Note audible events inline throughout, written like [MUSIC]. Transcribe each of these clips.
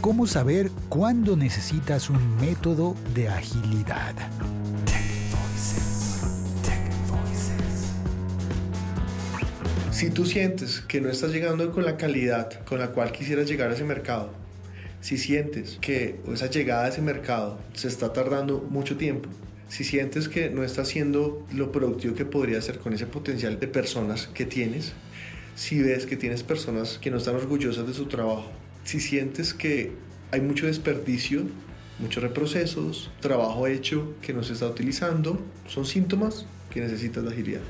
¿Cómo saber cuándo necesitas un método de agilidad? Si tú sientes que no estás llegando con la calidad con la cual quisieras llegar a ese mercado, si sientes que esa llegada a ese mercado se está tardando mucho tiempo, si sientes que no estás siendo lo productivo que podría ser con ese potencial de personas que tienes, si ves que tienes personas que no están orgullosas de su trabajo, si sientes que hay mucho desperdicio, muchos reprocesos, trabajo hecho que no se está utilizando, son síntomas que necesitas de agilidad.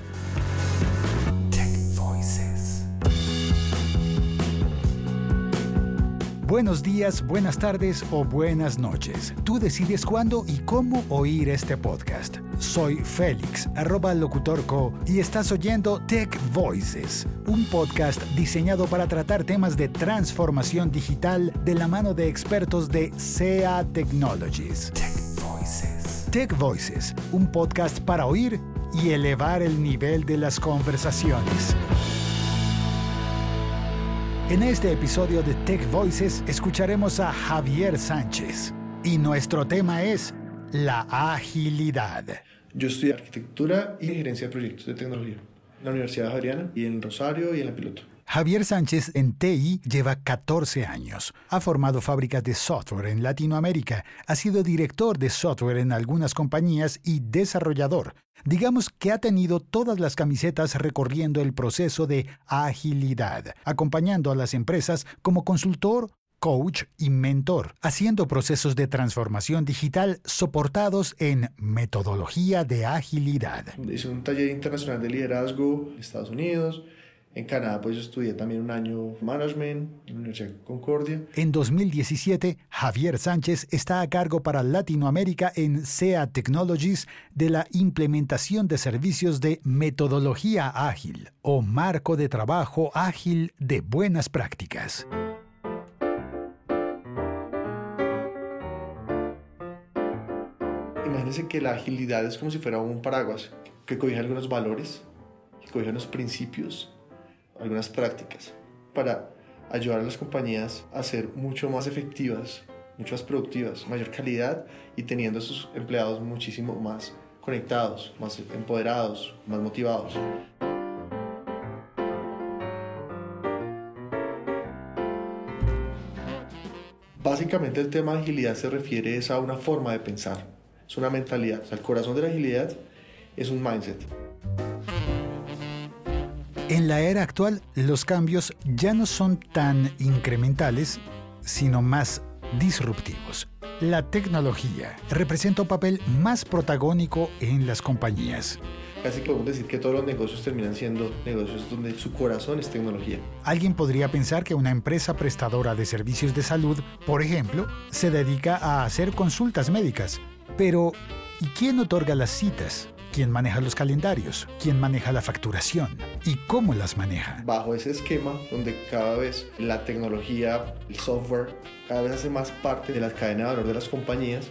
Buenos días, buenas tardes o buenas noches. Tú decides cuándo y cómo oír este podcast. Soy Félix, arroba locutorco, y estás oyendo Tech Voices, un podcast diseñado para tratar temas de transformación digital de la mano de expertos de SEA Technologies. Tech Voices. Tech Voices, un podcast para oír y elevar el nivel de las conversaciones. En este episodio de Tech Voices escucharemos a Javier Sánchez y nuestro tema es la agilidad. Yo estudié arquitectura y gerencia de proyectos de tecnología en la Universidad Javeriana y en Rosario y en la Piloto. Javier Sánchez en TI lleva 14 años. Ha formado fábricas de software en Latinoamérica, ha sido director de software en algunas compañías y desarrollador. Digamos que ha tenido todas las camisetas recorriendo el proceso de agilidad, acompañando a las empresas como consultor coach y mentor, haciendo procesos de transformación digital soportados en metodología de agilidad. Hice un taller internacional de liderazgo en Estados Unidos, en Canadá, pues yo estudié también un año management en la Universidad de Concordia. En 2017, Javier Sánchez está a cargo para Latinoamérica en SEA Technologies de la implementación de servicios de metodología ágil o marco de trabajo ágil de buenas prácticas. Imagínense que la agilidad es como si fuera un paraguas que cobija algunos valores, que cobija unos principios algunas prácticas para ayudar a las compañías a ser mucho más efectivas, mucho más productivas, mayor calidad y teniendo a sus empleados muchísimo más conectados, más empoderados, más motivados. Básicamente el tema de agilidad se refiere a una forma de pensar, es una mentalidad. el corazón de la agilidad es un mindset. En la era actual, los cambios ya no son tan incrementales, sino más disruptivos. La tecnología representa un papel más protagónico en las compañías. Casi podemos decir que todos los negocios terminan siendo negocios donde su corazón es tecnología. Alguien podría pensar que una empresa prestadora de servicios de salud, por ejemplo, se dedica a hacer consultas médicas. Pero, ¿y quién otorga las citas? quién maneja los calendarios, quién maneja la facturación y cómo las maneja. Bajo ese esquema donde cada vez la tecnología, el software, cada vez hace más parte de la cadena de valor de las compañías,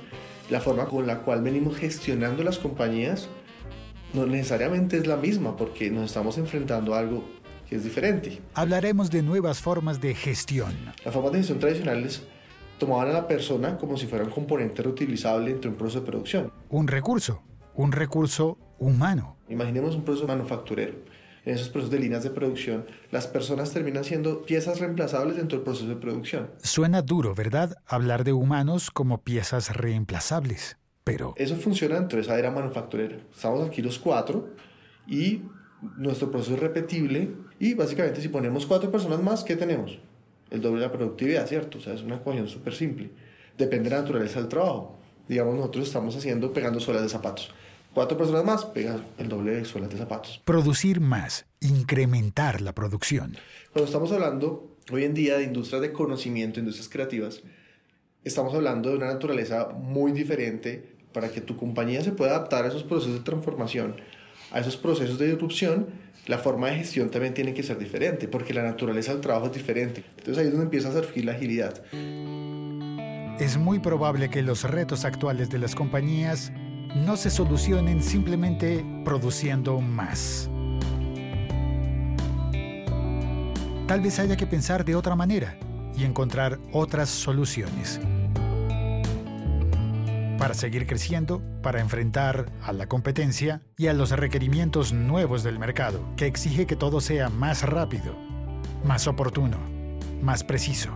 la forma con la cual venimos gestionando las compañías no necesariamente es la misma porque nos estamos enfrentando a algo que es diferente. Hablaremos de nuevas formas de gestión. Las formas de gestión tradicionales tomaban a la persona como si fuera un componente reutilizable entre un proceso de producción. Un recurso un recurso humano. Imaginemos un proceso manufacturero. En esos procesos de líneas de producción, las personas terminan siendo piezas reemplazables dentro del proceso de producción. Suena duro, ¿verdad? Hablar de humanos como piezas reemplazables. Pero... Eso funciona dentro de esa era manufacturera. Estamos aquí los cuatro y nuestro proceso es repetible y básicamente si ponemos cuatro personas más, ¿qué tenemos? El doble de la productividad, ¿cierto? O sea, es una ecuación súper simple. Depende de la naturaleza del trabajo. Digamos, nosotros estamos haciendo pegando suelas de zapatos cuatro personas más pegan el doble de suelas de zapatos. Producir más, incrementar la producción. Cuando estamos hablando hoy en día de industrias de conocimiento, industrias creativas, estamos hablando de una naturaleza muy diferente para que tu compañía se pueda adaptar a esos procesos de transformación, a esos procesos de disrupción. La forma de gestión también tiene que ser diferente, porque la naturaleza del trabajo es diferente. Entonces ahí es donde empieza a surgir la agilidad. Es muy probable que los retos actuales de las compañías no se solucionen simplemente produciendo más. Tal vez haya que pensar de otra manera y encontrar otras soluciones. Para seguir creciendo, para enfrentar a la competencia y a los requerimientos nuevos del mercado, que exige que todo sea más rápido, más oportuno, más preciso,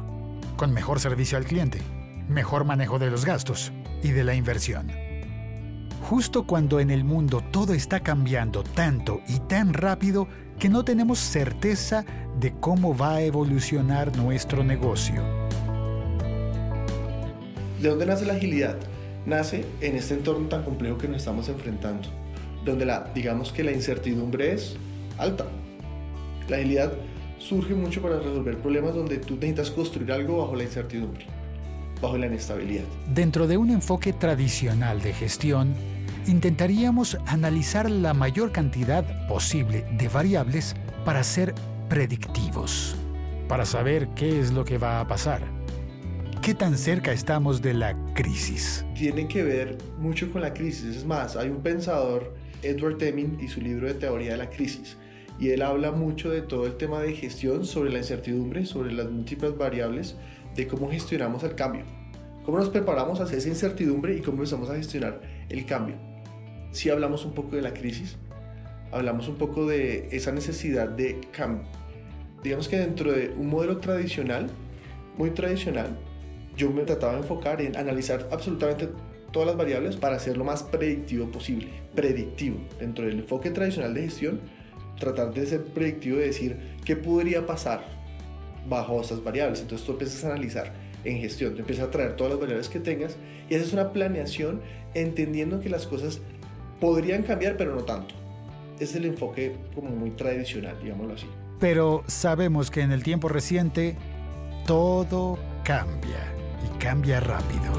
con mejor servicio al cliente, mejor manejo de los gastos y de la inversión. Justo cuando en el mundo todo está cambiando tanto y tan rápido que no tenemos certeza de cómo va a evolucionar nuestro negocio. ¿De dónde nace la agilidad? Nace en este entorno tan complejo que nos estamos enfrentando, donde la, digamos que la incertidumbre es alta. La agilidad surge mucho para resolver problemas donde tú necesitas construir algo bajo la incertidumbre, bajo la inestabilidad. Dentro de un enfoque tradicional de gestión, intentaríamos analizar la mayor cantidad posible de variables para ser predictivos, para saber qué es lo que va a pasar. ¿Qué tan cerca estamos de la crisis? Tiene que ver mucho con la crisis. Es más, hay un pensador, Edward Deming, y su libro de teoría de la crisis. Y él habla mucho de todo el tema de gestión, sobre la incertidumbre, sobre las múltiples variables, de cómo gestionamos el cambio. Cómo nos preparamos hacia esa incertidumbre y cómo empezamos a gestionar el cambio si hablamos un poco de la crisis, hablamos un poco de esa necesidad de cambio. Digamos que dentro de un modelo tradicional, muy tradicional, yo me trataba de enfocar en analizar absolutamente todas las variables para hacer lo más predictivo posible. Predictivo. Dentro del enfoque tradicional de gestión, tratar de ser predictivo de decir qué podría pasar bajo esas variables. Entonces tú empiezas a analizar en gestión, te empiezas a traer todas las variables que tengas y haces una planeación entendiendo que las cosas podrían cambiar, pero no tanto. Es el enfoque como muy tradicional, digámoslo así. Pero sabemos que en el tiempo reciente todo cambia y cambia rápido.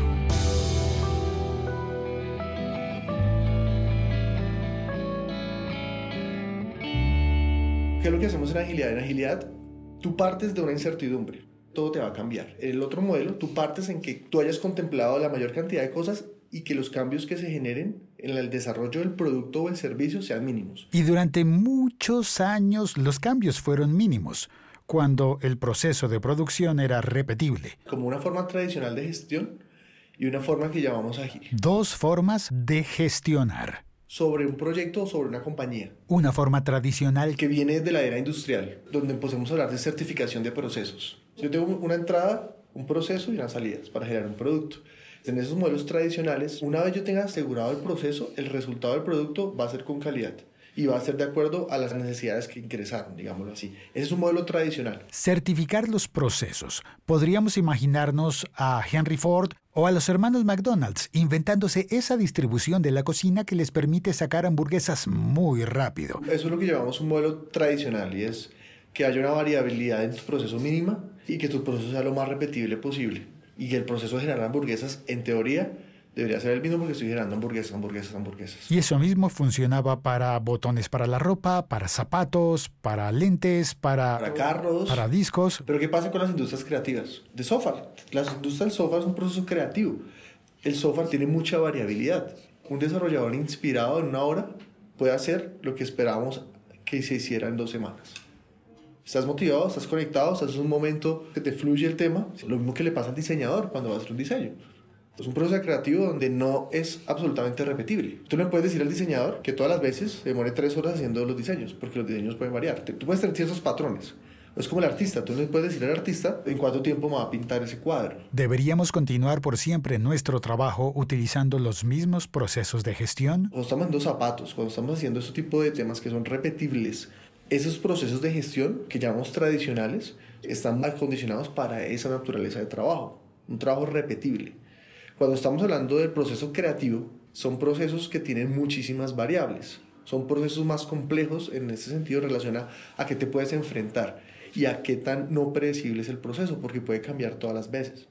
¿Qué es lo que hacemos en agilidad? En agilidad, tú partes de una incertidumbre. Todo te va a cambiar. En el otro modelo, tú partes en que tú hayas contemplado la mayor cantidad de cosas y que los cambios que se generen en el desarrollo del producto o el servicio sean mínimos. Y durante muchos años los cambios fueron mínimos, cuando el proceso de producción era repetible. Como una forma tradicional de gestión y una forma que llamamos ágil. Dos formas de gestionar. Sobre un proyecto o sobre una compañía. Una forma tradicional que viene de la era industrial, donde a hablar de certificación de procesos. Yo tengo una entrada, un proceso y unas salidas para generar un producto en esos modelos tradicionales, una vez yo tenga asegurado el proceso, el resultado del producto va a ser con calidad y va a ser de acuerdo a las necesidades que ingresaron, digámoslo así. Ese es un modelo tradicional. Certificar los procesos. Podríamos imaginarnos a Henry Ford o a los hermanos McDonald's inventándose esa distribución de la cocina que les permite sacar hamburguesas muy rápido. Eso es lo que llamamos un modelo tradicional y es que haya una variabilidad en tu proceso mínima y que tu proceso sea lo más repetible posible y el proceso de generar hamburguesas, en teoría, debería ser el mismo porque estoy generando hamburguesas, hamburguesas, hamburguesas. Y eso mismo funcionaba para botones para la ropa, para zapatos, para lentes, para, para carros, para discos. Pero ¿qué pasa con las industrias creativas? De software. Las industrias del software es un proceso creativo. El software tiene mucha variabilidad. Un desarrollador inspirado en una hora puede hacer lo que esperábamos que se hiciera en dos semanas. Estás motivado, estás conectado, estás en un momento que te fluye el tema. Lo mismo que le pasa al diseñador cuando va a hacer un diseño. Es un proceso creativo donde no es absolutamente repetible. Tú no puedes decir al diseñador que todas las veces se demore tres horas haciendo los diseños, porque los diseños pueden variar. Tú puedes tener ciertos patrones. Es como el artista, tú no puedes decir al artista en cuánto tiempo va a pintar ese cuadro. ¿Deberíamos continuar por siempre nuestro trabajo utilizando los mismos procesos de gestión? Cuando estamos en dos zapatos, cuando estamos haciendo ese tipo de temas que son repetibles, esos procesos de gestión que llamamos tradicionales están acondicionados para esa naturaleza de trabajo, un trabajo repetible. Cuando estamos hablando del proceso creativo, son procesos que tienen muchísimas variables, son procesos más complejos en ese sentido en relación a, a qué te puedes enfrentar y a qué tan no predecible es el proceso, porque puede cambiar todas las veces.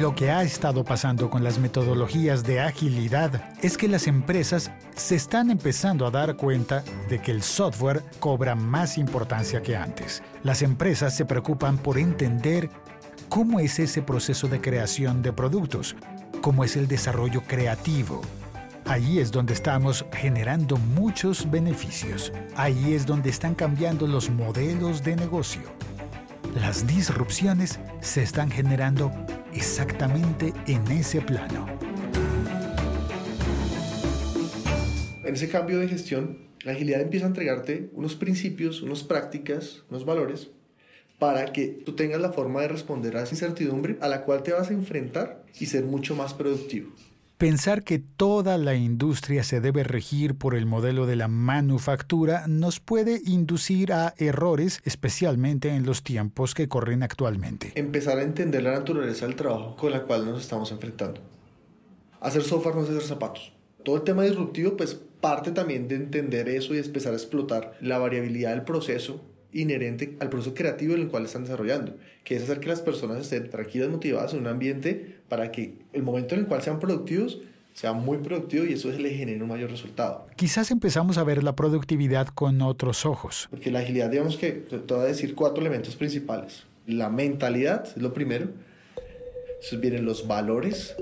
Lo que ha estado pasando con las metodologías de agilidad es que las empresas se están empezando a dar cuenta de que el software cobra más importancia que antes. Las empresas se preocupan por entender cómo es ese proceso de creación de productos, cómo es el desarrollo creativo, Allí es donde estamos generando muchos beneficios. Ahí es donde están cambiando los modelos de negocio. Las disrupciones se están generando exactamente en ese plano. En ese cambio de gestión, la agilidad empieza a entregarte unos principios, unas prácticas, unos valores para que tú tengas la forma de responder a esa incertidumbre a la cual te vas a enfrentar y ser mucho más productivo. Pensar que toda la industria se debe regir por el modelo de la manufactura nos puede inducir a errores, especialmente en los tiempos que corren actualmente. Empezar a entender la naturaleza del trabajo con la cual nos estamos enfrentando. Hacer software no hacer zapatos. Todo el tema disruptivo pues parte también de entender eso y empezar a explotar la variabilidad del proceso inherente al proceso creativo en el cual están desarrollando, que es hacer que las personas estén tranquilas, motivadas en un ambiente para que el momento en el cual sean productivos sea muy productivo y eso les genere un mayor resultado. Quizás empezamos a ver la productividad con otros ojos. Porque la agilidad, digamos que te voy a decir cuatro elementos principales. La mentalidad es lo primero, después vienen los valores,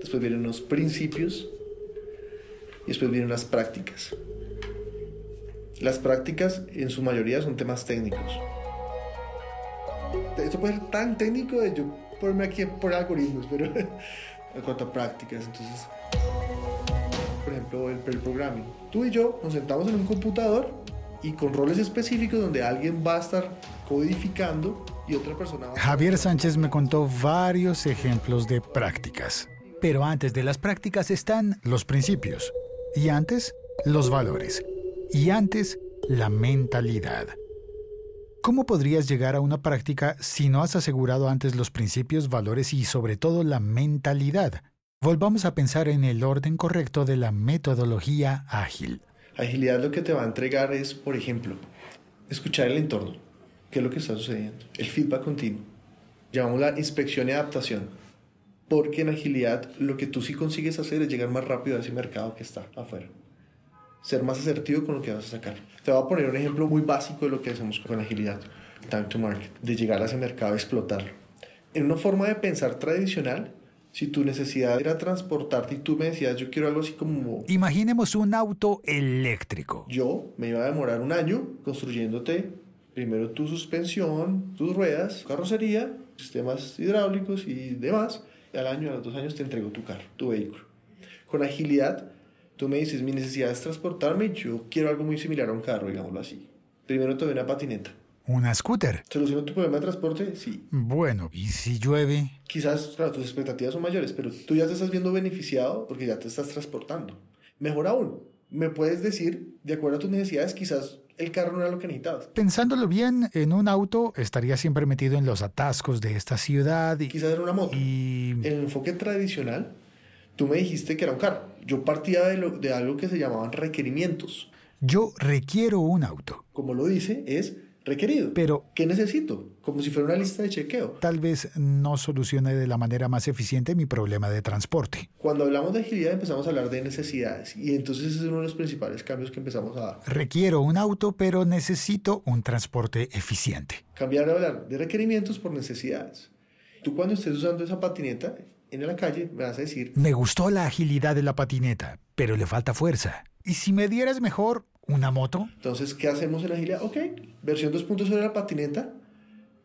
después vienen los principios y después vienen las prácticas. Las prácticas en su mayoría son temas técnicos. Esto puede ser tan técnico de yo ponerme aquí por algoritmos, pero [LAUGHS] en cuanto a prácticas, entonces, por ejemplo, el, programming. Tú y yo nos sentamos en un computador y con roles específicos donde alguien va a estar codificando y otra persona va a... Javier Sánchez me contó varios ejemplos de prácticas. Pero antes de las prácticas están los principios y antes los valores y antes la mentalidad. ¿Cómo podrías llegar a una práctica si no has asegurado antes los principios, valores y sobre todo la mentalidad? Volvamos a pensar en el orden correcto de la metodología ágil. Agilidad lo que te va a entregar es, por ejemplo, escuchar el entorno, qué es lo que está sucediendo, el feedback continuo. Llamamos la inspección y adaptación, porque en agilidad lo que tú sí consigues hacer es llegar más rápido a ese mercado que está afuera ser más asertivo con lo que vas a sacar. Te voy a poner un ejemplo muy básico de lo que hacemos con agilidad, time to market, de llegar a ese mercado, explotarlo. En una forma de pensar tradicional, si tu necesidad era transportarte y tú me decías, yo quiero algo así como... Imaginemos un auto eléctrico. Yo me iba a demorar un año construyéndote primero tu suspensión, tus ruedas, carrocería, sistemas hidráulicos y demás. Y al año, a los dos años te entrego tu carro, tu vehículo. Con agilidad Tú me dices, mi necesidad es transportarme, yo quiero algo muy similar a un carro, digámoslo así. Primero te doy una patineta. ¿Una scooter? ¿Soluciona tu problema de transporte? Sí. Bueno, ¿y si llueve? Quizás, claro, tus expectativas son mayores, pero tú ya te estás viendo beneficiado porque ya te estás transportando. Mejor aún, me puedes decir, de acuerdo a tus necesidades, quizás el carro no era lo que necesitabas. Pensándolo bien, en un auto estaría siempre metido en los atascos de esta ciudad. Y, quizás era una moto. Y... El enfoque tradicional Tú me dijiste que era un carro. Yo partía de, lo, de algo que se llamaban requerimientos. Yo requiero un auto. Como lo dice, es requerido. Pero... ¿Qué necesito? Como si fuera una lista de chequeo. Tal vez no solucione de la manera más eficiente mi problema de transporte. Cuando hablamos de agilidad empezamos a hablar de necesidades y entonces ese es uno de los principales cambios que empezamos a dar. Requiero un auto, pero necesito un transporte eficiente. Cambiar de hablar de requerimientos por necesidades. Tú cuando estés usando esa patineta, en la calle me vas a decir... Me gustó la agilidad de la patineta, pero le falta fuerza. ¿Y si me dieras mejor una moto? Entonces, ¿qué hacemos en agilidad? Ok, versión 2.0 de la patineta,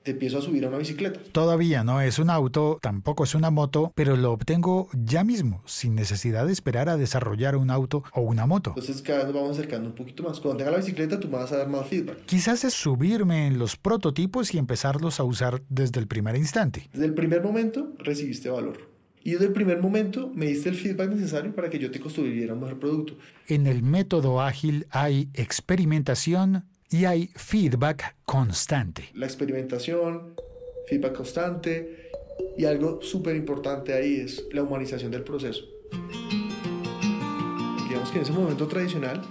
te empiezo a subir a una bicicleta. Todavía no es un auto, tampoco es una moto, pero lo obtengo ya mismo, sin necesidad de esperar a desarrollar un auto o una moto. Entonces cada vez nos vamos acercando un poquito más. Cuando tenga la bicicleta, tú me vas a dar más feedback. Quizás es subirme en los prototipos y empezarlos a usar desde el primer instante. Desde el primer momento recibiste valor. Y desde el primer momento me diste el feedback necesario para que yo te construyera un mejor producto. En el método ágil hay experimentación y hay feedback constante. La experimentación, feedback constante y algo súper importante ahí es la humanización del proceso. Digamos que en ese momento tradicional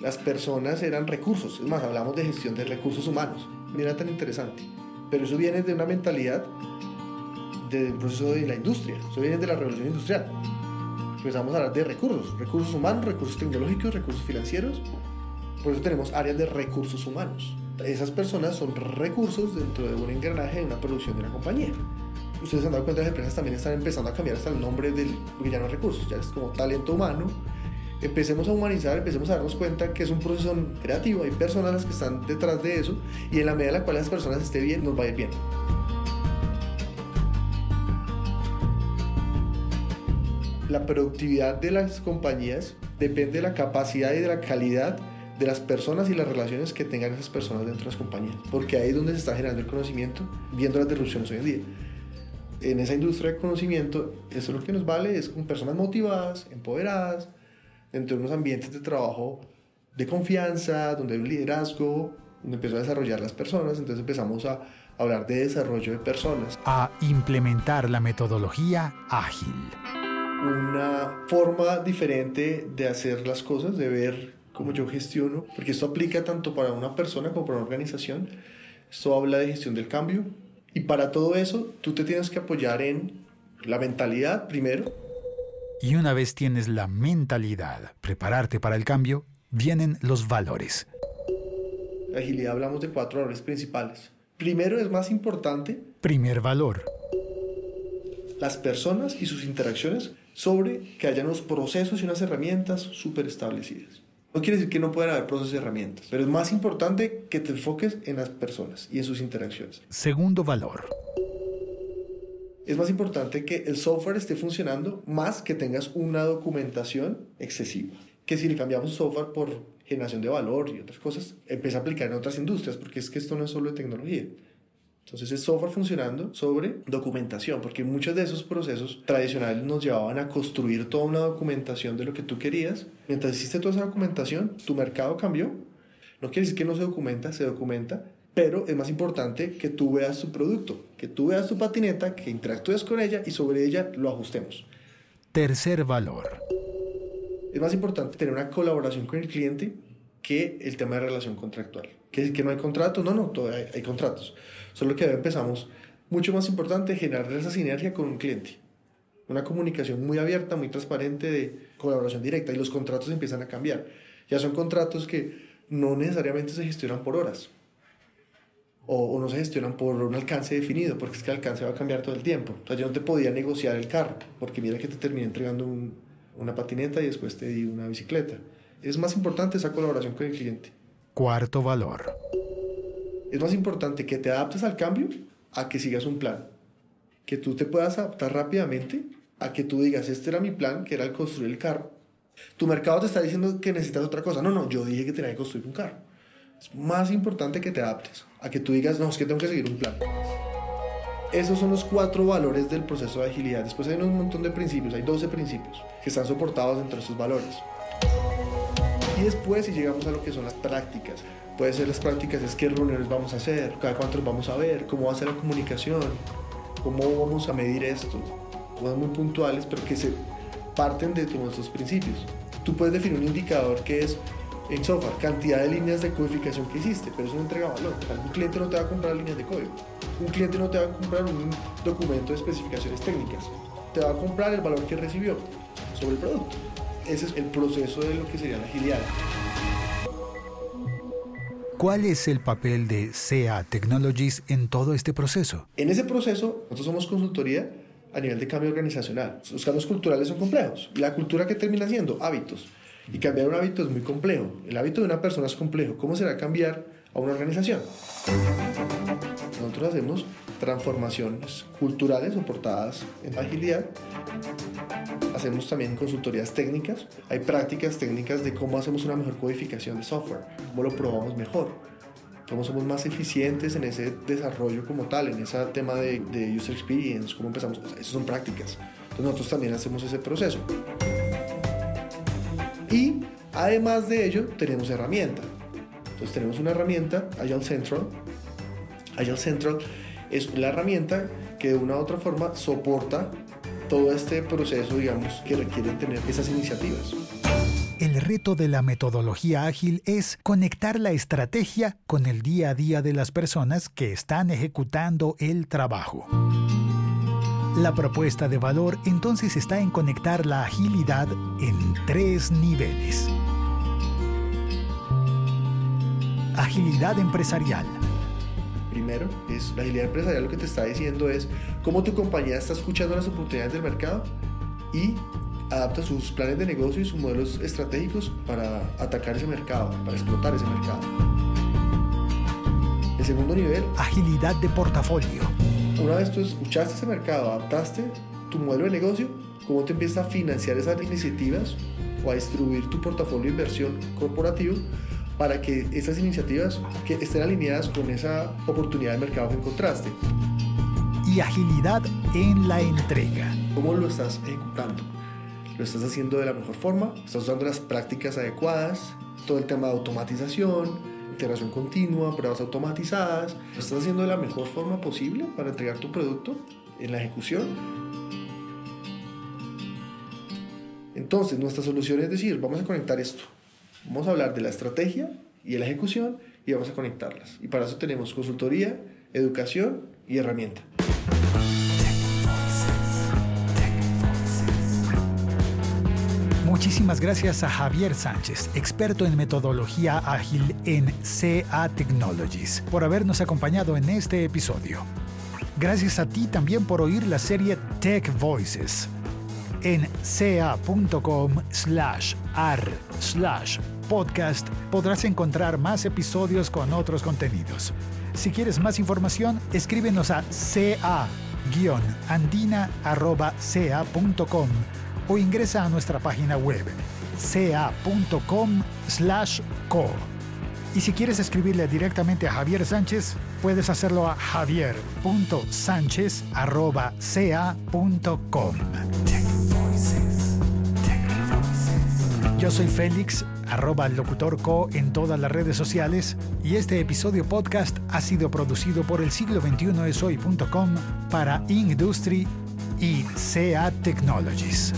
las personas eran recursos, es más, hablamos de gestión de recursos humanos. Mira tan interesante. Pero eso viene de una mentalidad del proceso de la industria, eso viene de la revolución industrial. Empezamos a hablar de recursos, recursos humanos, recursos tecnológicos, recursos financieros. Por eso tenemos áreas de recursos humanos. Esas personas son recursos dentro de un engranaje de una producción de una compañía. ustedes se han dado cuenta, las empresas también están empezando a cambiar hasta el nombre del, porque ya no recursos, ya es como talento humano. Empecemos a humanizar, empecemos a darnos cuenta que es un proceso creativo, hay personas que están detrás de eso y en la medida en la cual las personas estén bien, nos va a ir bien. La productividad de las compañías depende de la capacidad y de la calidad de las personas y las relaciones que tengan esas personas dentro de las compañías, porque ahí es donde se está generando el conocimiento, viendo las disrupciones hoy en día en esa industria de conocimiento, eso es lo que nos vale, es con personas motivadas, empoderadas, dentro de unos ambientes de trabajo de confianza, donde hay un liderazgo, donde empezó a desarrollar las personas, entonces empezamos a hablar de desarrollo de personas. A implementar la metodología ágil. Una forma diferente de hacer las cosas, de ver cómo yo gestiono, porque esto aplica tanto para una persona como para una organización. Esto habla de gestión del cambio, y para todo eso, tú te tienes que apoyar en la mentalidad primero. Y una vez tienes la mentalidad, prepararte para el cambio, vienen los valores. La agilidad hablamos de cuatro valores principales. Primero es más importante. Primer valor. Las personas y sus interacciones sobre que haya unos procesos y unas herramientas súper establecidas. No quiere decir que no puedan haber procesos y herramientas, pero es más importante que te enfoques en las personas y en sus interacciones. Segundo valor. Es más importante que el software esté funcionando más que tengas una documentación excesiva. Que si le cambiamos software por generación de valor y otras cosas, empieza a aplicar en otras industrias, porque es que esto no es solo de tecnología. Entonces es software funcionando sobre documentación, porque muchos de esos procesos tradicionales nos llevaban a construir toda una documentación de lo que tú querías. Mientras hiciste toda esa documentación, tu mercado cambió. No quiere decir que no se documenta, se documenta, pero es más importante que tú veas tu producto, que tú veas tu patineta, que interactúes con ella y sobre ella lo ajustemos. Tercer valor. Es más importante tener una colaboración con el cliente que el tema de relación contractual. ¿Que que no hay contratos? No, no, hay, hay contratos. Solo que empezamos, mucho más importante, generar esa sinergia con un cliente. Una comunicación muy abierta, muy transparente de colaboración directa y los contratos empiezan a cambiar. Ya son contratos que no necesariamente se gestionan por horas o, no se gestionan por un alcance definido, porque es que el alcance va a cambiar todo el tiempo. O sea, yo no te podía negociar el carro, porque mira que te terminé entregando una patineta y después te di una bicicleta. Es más importante esa colaboración con el cliente. Cuarto valor es más importante que te adaptes al cambio a que sigas un plan. Que tú te puedas adaptar rápidamente a que tú digas, este era mi plan, que era el construir el carro. Tu mercado te está diciendo que necesitas otra cosa. No, no, yo dije que tenía que construir un carro. Es más importante que te adaptes a que tú digas, no, es que tengo que seguir un plan. Esos son los cuatro valores del proceso de agilidad. Después hay un montón de principios, hay 12 principios que están soportados entre estos valores. Y después, si llegamos a lo que son las prácticas, Puede ser las prácticas, es qué reuniones vamos a hacer, cada cuánto vamos a ver, cómo va a ser la comunicación, cómo vamos a medir esto. Cosas muy puntuales, pero que se parten de nuestros principios. Tú puedes definir un indicador que es en software, cantidad de líneas de codificación que hiciste, pero eso no entrega valor. Un cliente no te va a comprar líneas de código. Un cliente no te va a comprar un documento de especificaciones técnicas. Te va a comprar el valor que recibió sobre el producto. Ese es el proceso de lo que sería la agilidad. ¿Cuál es el papel de SEA Technologies en todo este proceso? En ese proceso, nosotros somos consultoría a nivel de cambio organizacional. Los cambios culturales son complejos. La cultura que termina siendo hábitos. Y cambiar un hábito es muy complejo. El hábito de una persona es complejo. ¿Cómo será cambiar a una organización? Nosotros hacemos transformaciones culturales soportadas en agilidad hacemos también consultorías técnicas, hay prácticas técnicas de cómo hacemos una mejor codificación de software, cómo lo probamos mejor, cómo somos más eficientes en ese desarrollo como tal, en ese tema de, user experience, cómo empezamos, esas son prácticas. Entonces nosotros también hacemos ese proceso. Y además de ello tenemos herramienta. Entonces tenemos una herramienta, Agile Central. Agile Central es la herramienta que de una u otra forma soporta todo este proceso, digamos, que requieren tener esas iniciativas. El reto de la metodología ágil es conectar la estrategia con el día a día de las personas que están ejecutando el trabajo. La propuesta de valor entonces está en conectar la agilidad en tres niveles. Agilidad empresarial. primero, es la agilidad empresarial lo que te está diciendo es cómo tu compañía está escuchando las oportunidades del mercado y adapta sus planes de negocio y sus modelos estratégicos para atacar ese mercado, para explotar ese mercado. El segundo nivel, agilidad de portafolio. Una vez tú escuchaste ese mercado, adaptaste tu modelo de negocio, cómo te empiezas a financiar esas iniciativas o a distribuir tu portafolio de inversión corporativo para que esas iniciativas que estén alineadas con esa oportunidad de mercado que encontraste. Y agilidad en la entrega. ¿Cómo lo estás ejecutando? ¿Lo estás haciendo de la mejor forma? ¿Estás usando las prácticas adecuadas? Todo el tema de automatización, integración continua, pruebas automatizadas. ¿Lo estás haciendo de la mejor forma posible para entregar tu producto en la ejecución? Entonces, nuestra solución es decir, vamos a conectar esto. Vamos a hablar de la estrategia y de la ejecución y vamos a conectarlas. Y para eso tenemos consultoría, educación y herramienta. Muchísimas gracias a Javier Sánchez, experto en metodología ágil en CA Technologies, por habernos acompañado en este episodio. Gracias a ti también por oír la serie Tech Voices. En ca.com slash ar slash podcast podrás encontrar más episodios con otros contenidos. Si quieres más información, escríbenos a ca-andina.ca.com o ingresa a nuestra página web ca.com co. Y si quieres escribirle directamente a Javier Sánchez, puedes hacerlo a javier.sánchez.ca.com. Yo soy Félix, arroba locutorco en todas las redes sociales y este episodio podcast ha sido producido por el siglo 21 esoy.com para Industry y CA Technologies.